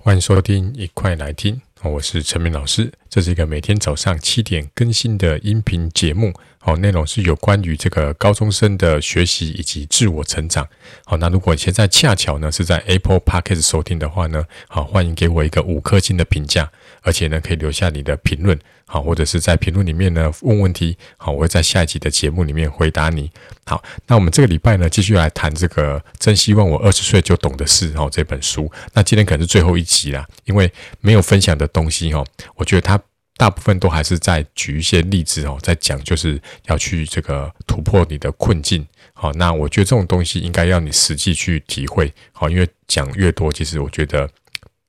欢迎收听，一块来听。我是陈明老师，这是一个每天早上七点更新的音频节目。好，内容是有关于这个高中生的学习以及自我成长。好，那如果现在恰巧呢是在 Apple Podcast 收听的话呢，好，欢迎给我一个五颗星的评价，而且呢可以留下你的评论，好，或者是在评论里面呢问问题，好，我会在下一集的节目里面回答你。好，那我们这个礼拜呢继续来谈这个真希望我二十岁就懂的事哦这本书。那今天可能是最后一集啦，因为没有分享的东西哦，我觉得它。大部分都还是在举一些例子哦，在讲就是要去这个突破你的困境。好，那我觉得这种东西应该要你实际去体会。好，因为讲越多，其实我觉得。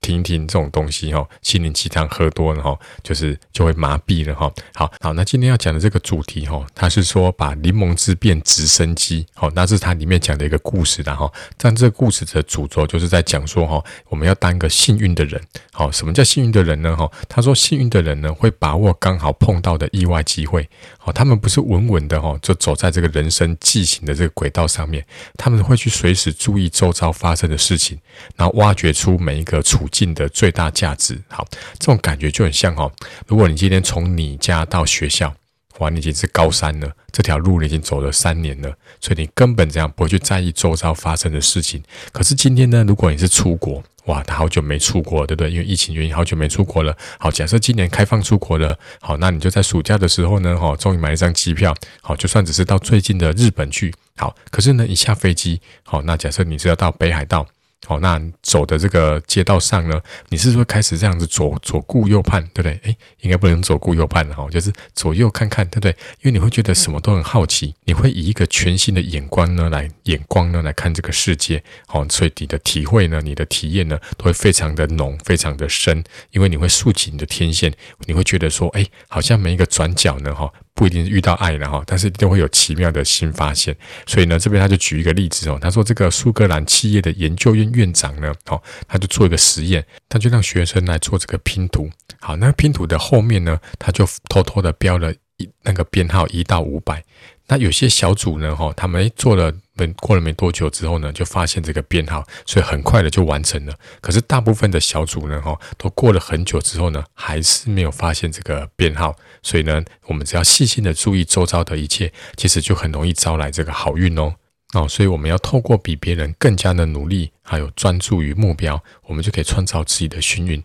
听一听这种东西哈，心灵鸡汤喝多了哈，就是就会麻痹了哈。好好，那今天要讲的这个主题哈，它是说把柠檬汁变直升机，好，那是它里面讲的一个故事的哈。但这个故事的主轴就是在讲说哈，我们要当一个幸运的人。好，什么叫幸运的人呢？哈，他说幸运的人呢，会把握刚好碰到的意外机会。好，他们不是稳稳的哈，就走在这个人生进行的这个轨道上面，他们会去随时注意周遭发生的事情，然后挖掘出每一个处境的最大价值，好，这种感觉就很像哦。如果你今天从你家到学校，哇，你已经是高三了，这条路你已经走了三年了，所以你根本这样不会去在意周遭发生的事情。可是今天呢，如果你是出国，哇，他好久没出国，对不对？因为疫情原因，好久没出国了。好，假设今年开放出国了，好，那你就在暑假的时候呢，哈，终于买一张机票，好，就算只是到最近的日本去，好，可是呢，一下飞机，好，那假设你是要到北海道。好，那走的这个街道上呢，你是说开始这样子左左顾右盼，对不对？诶，应该不能左顾右盼了哈，就是左右看看，对不对？因为你会觉得什么都很好奇，你会以一个全新的眼光呢来眼光呢来看这个世界，好，所以你的体会呢，你的体验呢，都会非常的浓，非常的深，因为你会竖起你的天线，你会觉得说，诶，好像每一个转角呢，哈。不一定遇到爱了哈，但是一定会有奇妙的新发现。所以呢，这边他就举一个例子哦，他说这个苏格兰企业的研究院院长呢，哦，他就做一个实验，他就让学生来做这个拼图。好，那拼图的后面呢，他就偷偷的标了一那个编号一到五百。那有些小组呢，哈，他们做了，等过了没多久之后呢，就发现这个编号，所以很快的就完成了。可是大部分的小组呢，哈，都过了很久之后呢，还是没有发现这个编号。所以呢，我们只要细心的注意周遭的一切，其实就很容易招来这个好运哦。哦，所以我们要透过比别人更加的努力，还有专注于目标，我们就可以创造自己的幸运。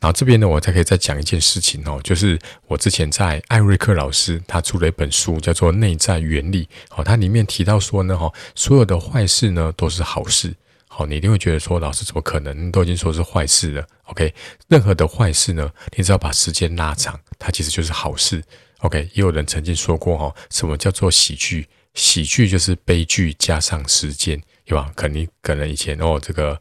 然后这边呢，我才可以再讲一件事情哦，就是我之前在艾瑞克老师他出了一本书，叫做《内在原理》。好，它里面提到说呢，哈，所有的坏事呢都是好事。好，你一定会觉得说，老师怎么可能？都已经说是坏事了。OK，任何的坏事呢，你只要把时间拉长，它其实就是好事。OK，也有人曾经说过哈，什么叫做喜剧？喜剧就是悲剧加上时间，对吧？可能可能以前哦，这个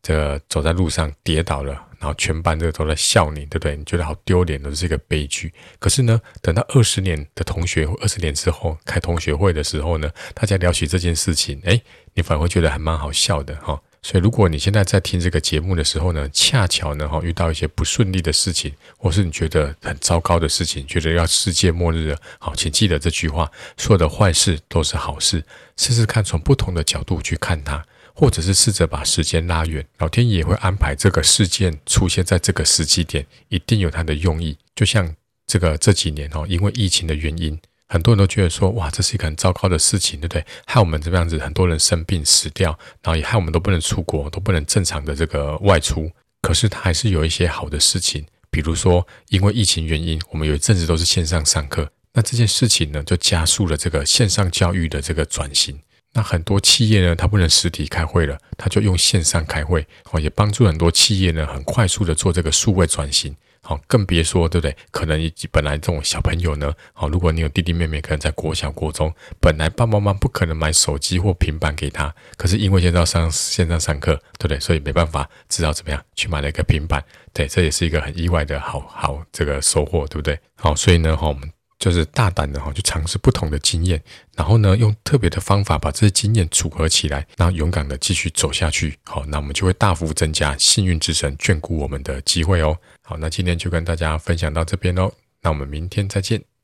这个走在路上跌倒了。然后全班这个都在笑你，对不对？你觉得好丢脸，都是一个悲剧。可是呢，等到二十年的同学，二十年之后开同学会的时候呢，大家聊起这件事情，哎，你反而会觉得还蛮好笑的哈。所以，如果你现在在听这个节目的时候呢，恰巧呢哈遇到一些不顺利的事情，或是你觉得很糟糕的事情，觉得要世界末日了，好，请记得这句话：所有的坏事都是好事。试试看从不同的角度去看它。或者是试着把时间拉远，老天爷会安排这个事件出现在这个时机点，一定有它的用意。就像这个这几年哦，因为疫情的原因，很多人都觉得说，哇，这是一个很糟糕的事情，对不对？害我们这样子，很多人生病死掉，然后也害我们都不能出国，都不能正常的这个外出。可是它还是有一些好的事情，比如说，因为疫情原因，我们有一阵子都是线上上课，那这件事情呢，就加速了这个线上教育的这个转型。那很多企业呢，它不能实体开会了，它就用线上开会，哦，也帮助很多企业呢，很快速的做这个数位转型，好，更别说，对不对？可能以及本来这种小朋友呢，好，如果你有弟弟妹妹，可能在国小、国中，本来爸爸妈妈不可能买手机或平板给他，可是因为现在要上线上上课，对不对？所以没办法，知道怎么样去买了一个平板，对，这也是一个很意外的好好这个收获，对不对？好，所以呢，哈，我们。就是大胆的哈，去尝试不同的经验，然后呢，用特别的方法把这些经验组合起来，然后勇敢的继续走下去。好，那我们就会大幅增加幸运之神眷顾我们的机会哦。好，那今天就跟大家分享到这边喽，那我们明天再见。